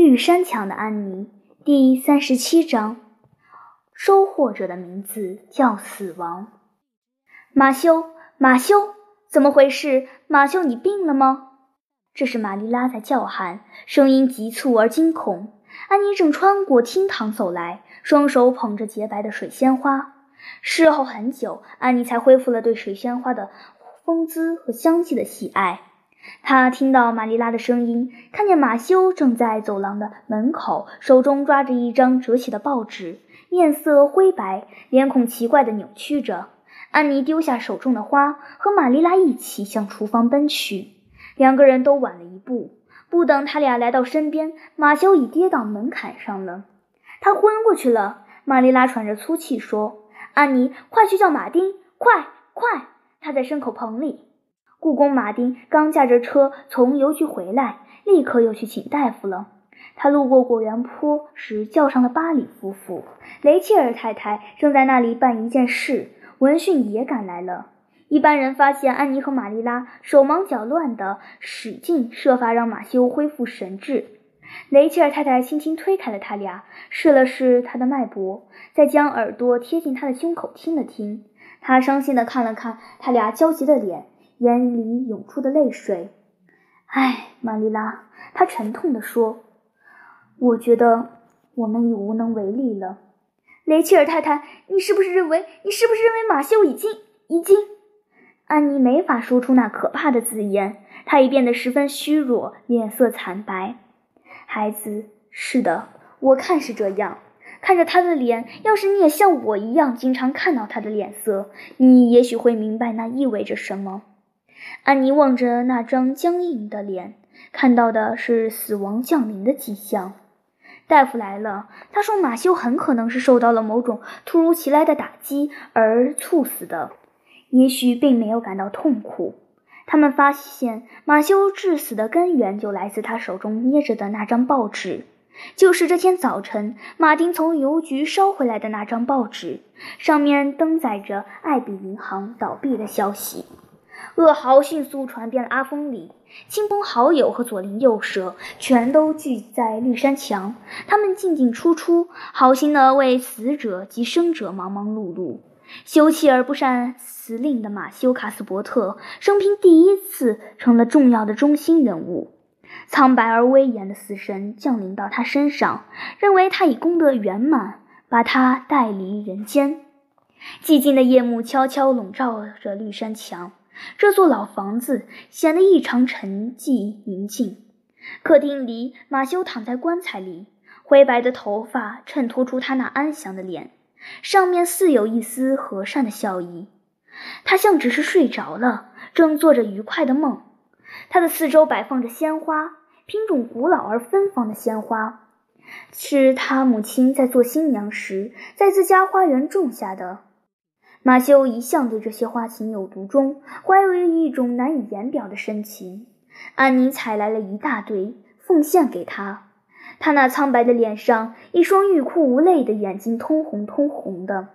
绿山墙的安妮，第三十七章。收获者的名字叫死亡。马修，马修，怎么回事？马修，你病了吗？这是玛丽拉在叫喊，声音急促而惊恐。安妮正穿过厅堂走来，双手捧着洁白的水仙花。事后很久，安妮才恢复了对水仙花的风姿和香气的喜爱。他听到玛丽拉的声音，看见马修正在走廊的门口，手中抓着一张折起的报纸，面色灰白，脸孔奇怪地扭曲着。安妮丢下手中的花，和玛丽拉一起向厨房奔去。两个人都晚了一步，不等他俩来到身边，马修已跌到门槛上了。他昏过去了。玛丽拉喘着粗气说：“安妮，快去叫马丁！快快，他在牲口棚里。”故宫马丁刚驾着车从邮局回来，立刻又去请大夫了。他路过果园坡时，叫上了巴里夫妇。雷切尔太太正在那里办一件事，闻讯也赶来了。一般人发现安妮和玛丽拉手忙脚乱地使劲设法让马修恢复神智。雷切尔太太轻轻推开了他俩，试了试他的脉搏，再将耳朵贴近他的胸口听了听。他伤心地看了看他俩焦急的脸。眼里涌出的泪水，唉，玛丽拉，她沉痛地说：“我觉得我们已无能为力了。”雷切尔太太，你是不是认为？你是不是认为马修已经已经？安妮没法说出那可怕的字眼，她已变得十分虚弱，脸色惨白。孩子，是的，我看是这样。看着他的脸，要是你也像我一样经常看到他的脸色，你也许会明白那意味着什么。安妮望着那张僵硬的脸，看到的是死亡降临的迹象。大夫来了，他说马修很可能是受到了某种突如其来的打击而猝死的，也许并没有感到痛苦。他们发现马修致死的根源就来自他手中捏着的那张报纸，就是这天早晨马丁从邮局捎回来的那张报纸，上面登载着艾比银行倒闭的消息。噩耗迅速传遍了阿峰里，亲朋好友和左邻右舍全都聚在绿山墙。他们进进出出，好心的为死者及生者忙忙碌碌。羞气而不善辞令的马修·卡斯伯特，生平第一次成了重要的中心人物。苍白而威严的死神降临到他身上，认为他已功德圆满，把他带离人间。寂静的夜幕悄悄笼罩着绿山墙。这座老房子显得异常沉寂宁静。客厅里，马修躺在棺材里，灰白的头发衬托出他那安详的脸，上面似有一丝和善的笑意。他像只是睡着了，正做着愉快的梦。他的四周摆放着鲜花，品种古老而芬芳的鲜花，是他母亲在做新娘时在自家花园种下的。马修一向对这些花情有独钟，怀有一种难以言表的深情。安妮采来了一大堆，奉献给他。他那苍白的脸上，一双欲哭无泪的眼睛通红通红的。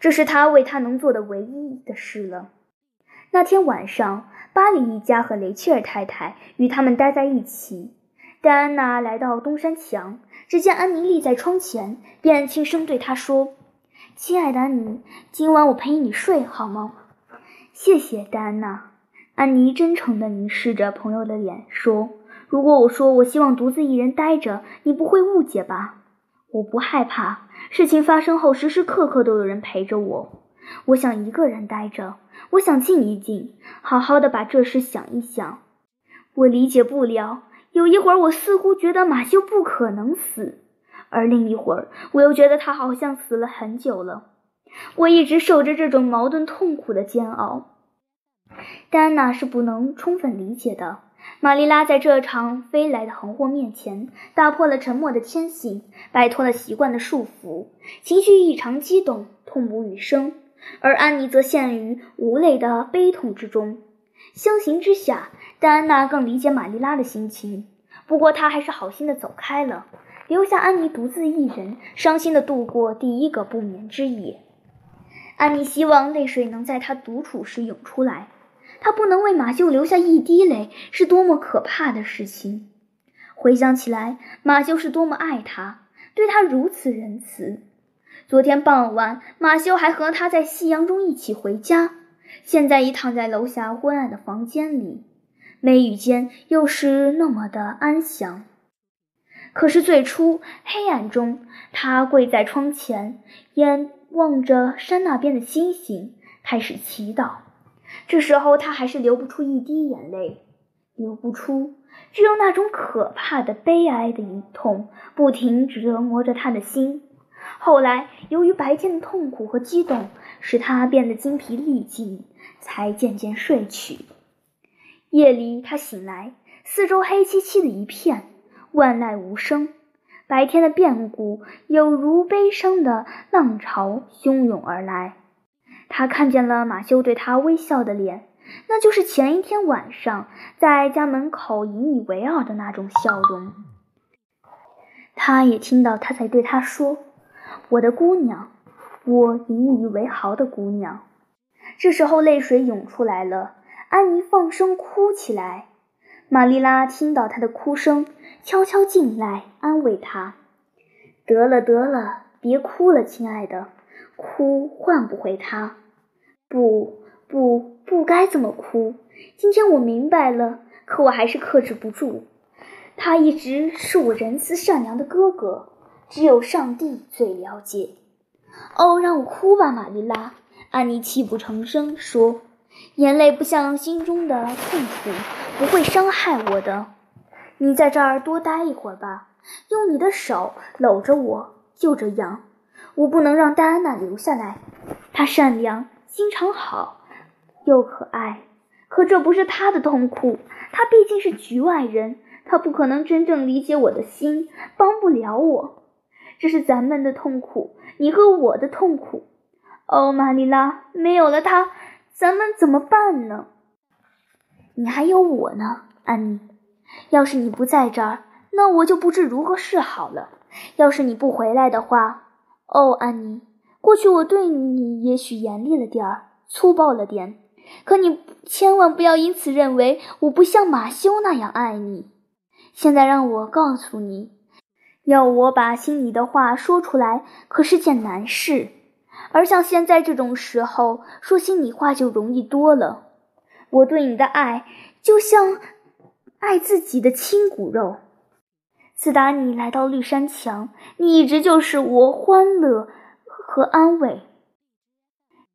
这是他为他能做的唯一的事了。那天晚上，巴里一家和雷切尔太太与他们待在一起。戴安娜来到东山墙，只见安妮立在窗前，便轻声对他说。亲爱的安妮，今晚我陪你睡好吗？谢谢，戴安娜。安妮真诚地凝视着朋友的脸，说：“如果我说我希望独自一人待着，你不会误解吧？我不害怕。事情发生后，时时刻刻都有人陪着我。我想一个人待着，我想静一静，好好的把这事想一想。我理解不了，有一会儿我似乎觉得马修不可能死。”而另一会儿，我又觉得他好像死了很久了。我一直受着这种矛盾痛苦的煎熬。戴安娜是不能充分理解的。玛丽拉在这场飞来的横祸面前，打破了沉默的天性，摆脱了习惯的束缚，情绪异常激动，痛不欲生。而安妮则陷于无泪的悲痛之中。相形之下，戴安娜更理解玛丽拉的心情。不过，她还是好心的走开了。留下安妮独自一人，伤心地度过第一个不眠之夜。安妮希望泪水能在她独处时涌出来。她不能为马修留下一滴泪，是多么可怕的事情！回想起来，马修是多么爱她，对她如此仁慈。昨天傍晚，马修还和他在夕阳中一起回家，现在已躺在楼下昏暗的房间里，眉宇间又是那么的安详。可是最初黑暗中，他跪在窗前，眼望着山那边的星星，开始祈祷。这时候他还是流不出一滴眼泪，流不出，只有那种可怕的悲哀的一痛，不停折磨着他的心。后来，由于白天的痛苦和激动，使他变得精疲力尽，才渐渐睡去。夜里，他醒来，四周黑漆漆的一片，万籁无声。白天的变故有如悲伤的浪潮汹涌而来。他看见了马修对他微笑的脸，那就是前一天晚上在家门口引以为傲的那种笑容。他也听到他在对他说。我的姑娘，我引以为豪的姑娘。这时候泪水涌出来了，安妮放声哭起来。玛丽拉听到他的哭声，悄悄进来安慰他：“得了，得了，别哭了，亲爱的，哭换不回他。不，不，不该这么哭。今天我明白了，可我还是克制不住。他一直是我仁慈善良的哥哥。”只有上帝最了解。哦，让我哭吧，玛丽拉。安妮泣不成声说：“眼泪不像心中的痛苦，不会伤害我的。你在这儿多待一会儿吧，用你的手搂着我，就这样。我不能让戴安娜留下来。她善良，心肠好，又可爱。可这不是她的痛苦，她毕竟是局外人，她不可能真正理解我的心，帮不了我。”这是咱们的痛苦，你和我的痛苦。哦，玛丽拉，没有了他，咱们怎么办呢？你还有我呢，安妮。要是你不在这儿，那我就不知如何是好了。要是你不回来的话，哦，安妮，过去我对你也许严厉了点儿，粗暴了点，可你千万不要因此认为我不像马修那样爱你。现在让我告诉你。要我把心里的话说出来，可是件难事。而像现在这种时候，说心里话就容易多了。我对你的爱，就像爱自己的亲骨肉。自打你来到绿山墙，你一直就是我欢乐和安慰。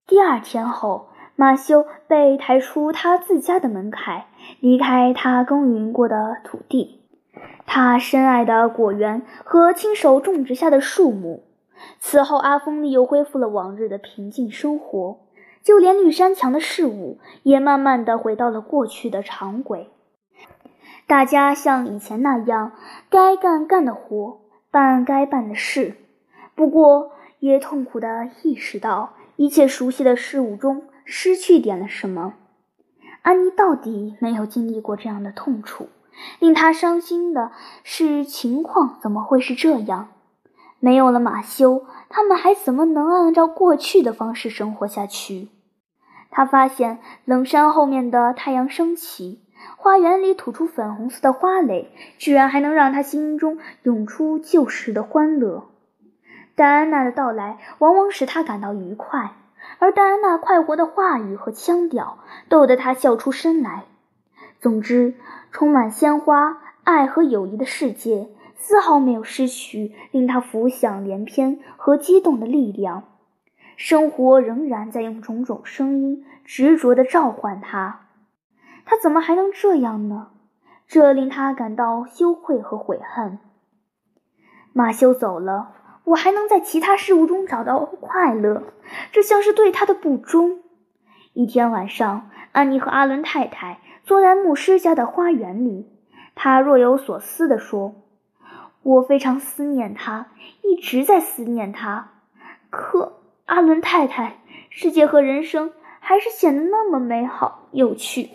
第二天后，马修被抬出他自家的门槛，离开他耕耘过的土地。他深爱的果园和亲手种植下的树木。此后，阿峰利又恢复了往日的平静生活，就连绿山墙的事物也慢慢的回到了过去的常轨。大家像以前那样，该干干的活，办该办的事。不过，也痛苦的意识到，一切熟悉的事物中失去点了什么。安妮到底没有经历过这样的痛楚。令她伤心的是，情况怎么会是这样？没有了马修，他们还怎么能按照过去的方式生活下去？他发现冷山后面的太阳升起，花园里吐出粉红色的花蕾，居然还能让他心中涌出旧时的欢乐。戴安娜的到来往往使他感到愉快，而戴安娜快活的话语和腔调逗得他笑出声来。总之。充满鲜花、爱和友谊的世界，丝毫没有失去令他浮想联翩和激动的力量。生活仍然在用种种声音执着地召唤他。他怎么还能这样呢？这令他感到羞愧和悔恨。马修走了，我还能在其他事物中找到快乐，这像是对他的不忠。一天晚上，安妮和阿伦太太。坐在牧师家的花园里，他若有所思地说：“我非常思念他，一直在思念他。可阿伦太太，世界和人生还是显得那么美好有趣。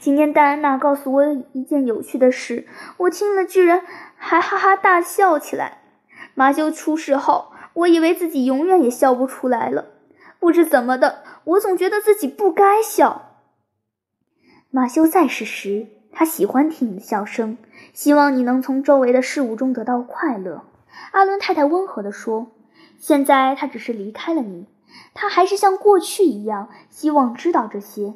今天戴安娜告诉我一件有趣的事，我听了居然还哈哈大笑起来。马修出事后，我以为自己永远也笑不出来了。不知怎么的，我总觉得自己不该笑。”马修在世时，他喜欢听你的笑声，希望你能从周围的事物中得到快乐。”阿伦太太温和地说：“现在他只是离开了你，他还是像过去一样希望知道这些。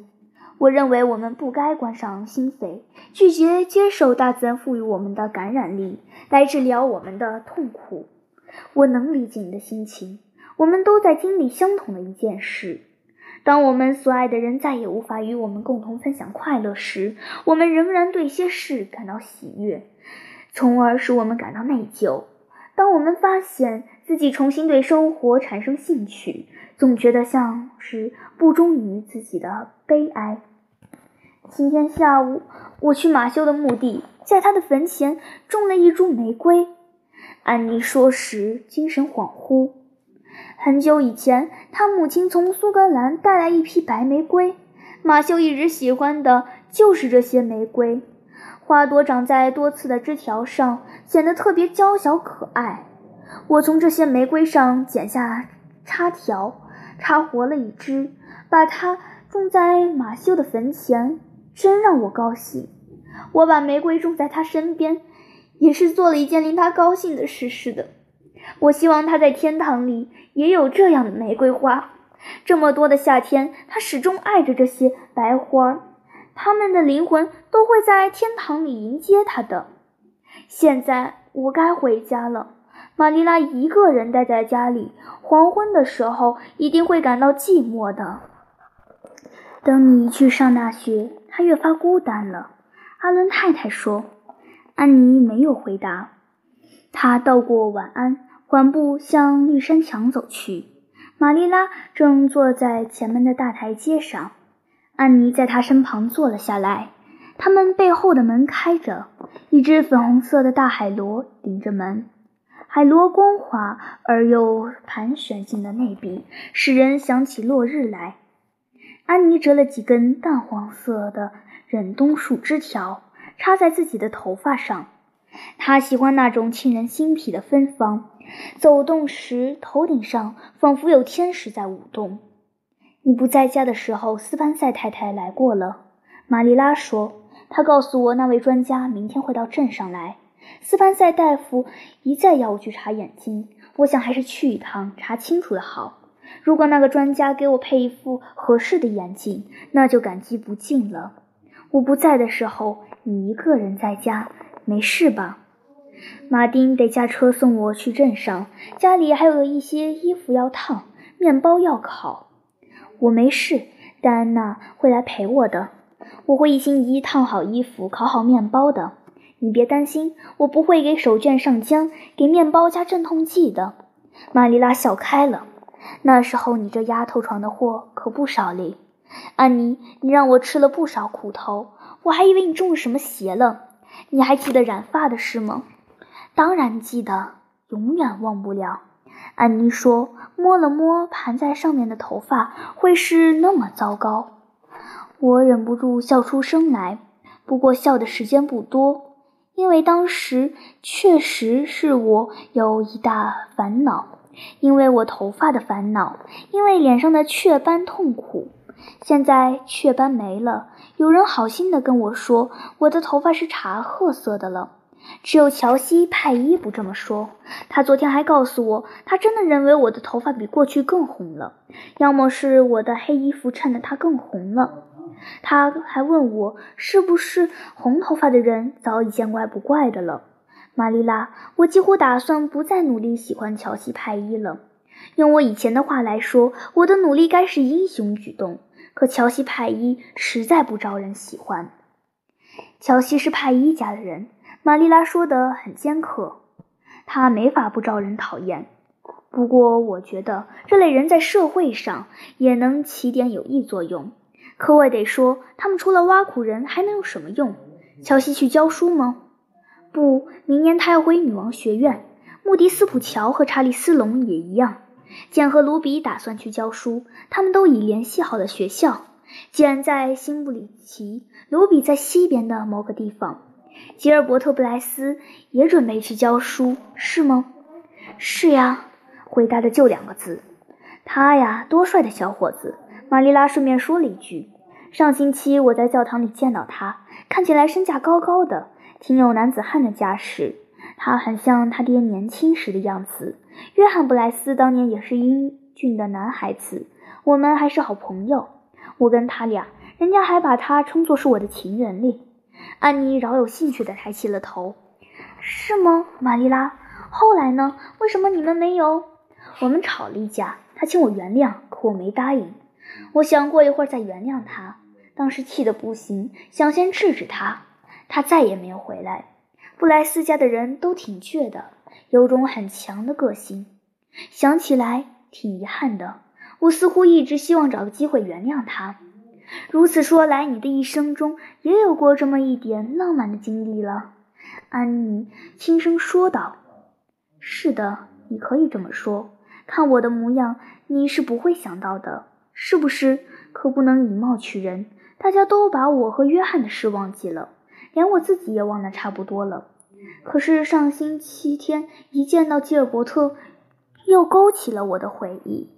我认为我们不该关上心扉，拒绝接受大自然赋予我们的感染力来治疗我们的痛苦。我能理解你的心情，我们都在经历相同的一件事。当我们所爱的人再也无法与我们共同分享快乐时，我们仍然对一些事感到喜悦，从而使我们感到内疚。”当我们发现自己重新对生活产生兴趣，总觉得像是不忠于自己的悲哀。今天下午，我去马修的墓地，在他的坟前种了一株玫瑰。安妮说时精神恍惚。很久以前，他母亲从苏格兰带来一批白玫瑰，马修一直喜欢的就是这些玫瑰。花朵长在多刺的枝条上，显得特别娇小可爱。我从这些玫瑰上剪下插条，插活了一枝，把它种在马修的坟前，真让我高兴。我把玫瑰种在他身边，也是做了一件令他高兴的事似的。我希望他在天堂里也有这样的玫瑰花。这么多的夏天，他始终爱着这些白花。他们的灵魂都会在天堂里迎接他的。现在我该回家了。玛丽拉一个人待在家里，黄昏的时候一定会感到寂寞的。等你去上大学，她越发孤单了。阿伦太太说。安妮没有回答。她道过晚安，缓步向绿山墙走去。玛丽拉正坐在前门的大台阶上。安妮在他身旁坐了下来，他们背后的门开着，一只粉红色的大海螺顶着门，海螺光滑而又盘旋性的内壁使人想起落日来。安妮折了几根淡黄色的忍冬树枝条，插在自己的头发上，她喜欢那种沁人心脾的芬芳，走动时头顶上仿佛有天使在舞动。你不在家的时候，斯潘塞太太来过了。玛丽拉说：“她告诉我，那位专家明天会到镇上来。斯潘塞大夫一再要我去查眼睛，我想还是去一趟，查清楚的好。如果那个专家给我配一副合适的眼镜，那就感激不尽了。我不在的时候，你一个人在家，没事吧？马丁得驾车送我去镇上，家里还有一些衣服要烫，面包要烤。”我没事，戴安娜会来陪我的。我会一心一意烫好衣服、烤好面包的。你别担心，我不会给手绢上浆，给面包加镇痛剂的。玛丽拉笑开了。那时候你这丫头闯的祸可不少哩。安妮，你让我吃了不少苦头，我还以为你中了什么邪了。你还记得染发的事吗？当然记得，永远忘不了。安妮说。摸了摸盘在上面的头发，会是那么糟糕。我忍不住笑出声来，不过笑的时间不多，因为当时确实是我有一大烦恼，因为我头发的烦恼，因为脸上的雀斑痛苦。现在雀斑没了，有人好心的跟我说，我的头发是茶褐色的了。只有乔西派伊不这么说。他昨天还告诉我，他真的认为我的头发比过去更红了，要么是我的黑衣服衬得它更红了。他还问我，是不是红头发的人早已见怪不怪的了。玛丽拉，我几乎打算不再努力喜欢乔西派伊了。用我以前的话来说，我的努力该是英雄举动。可乔西派伊实在不招人喜欢。乔西是派伊家的人。玛丽拉说得很尖刻，他没法不招人讨厌。不过，我觉得这类人在社会上也能起点有益作用。可我得说，他们除了挖苦人，还能有什么用？乔西去教书吗？不，明年他要回女王学院。穆迪斯普乔和查理斯隆也一样。简和卢比打算去教书，他们都已联系好了学校。简在新布里奇，卢比在西边的某个地方。吉尔伯特·布莱斯也准备去教书，是吗？是呀，回答的就两个字。他呀，多帅的小伙子！玛丽拉顺便说了一句：“上星期我在教堂里见到他，看起来身价高高的，挺有男子汉的架势。他很像他爹年轻时的样子。约翰·布莱斯当年也是英俊的男孩子，我们还是好朋友。我跟他俩，人家还把他称作是我的情人哩。安妮饶有兴趣地抬起了头。是吗，玛丽拉？后来呢？为什么你们没有？我们吵了一架，他请我原谅，可我没答应。我想过一会儿再原谅他，当时气得不行，想先制止他。他再也没有回来。布莱斯家的人都挺倔的，有种很强的个性。想起来挺遗憾的。我似乎一直希望找个机会原谅他。如此说来，你的一生中也有过这么一点浪漫的经历了。安妮轻声说道：“是的，你可以这么说。看我的模样，你是不会想到的，是不是？可不能以貌取人。大家都把我和约翰的事忘记了，连我自己也忘得差不多了。可是上星期天一见到吉尔伯特，又勾起了我的回忆。”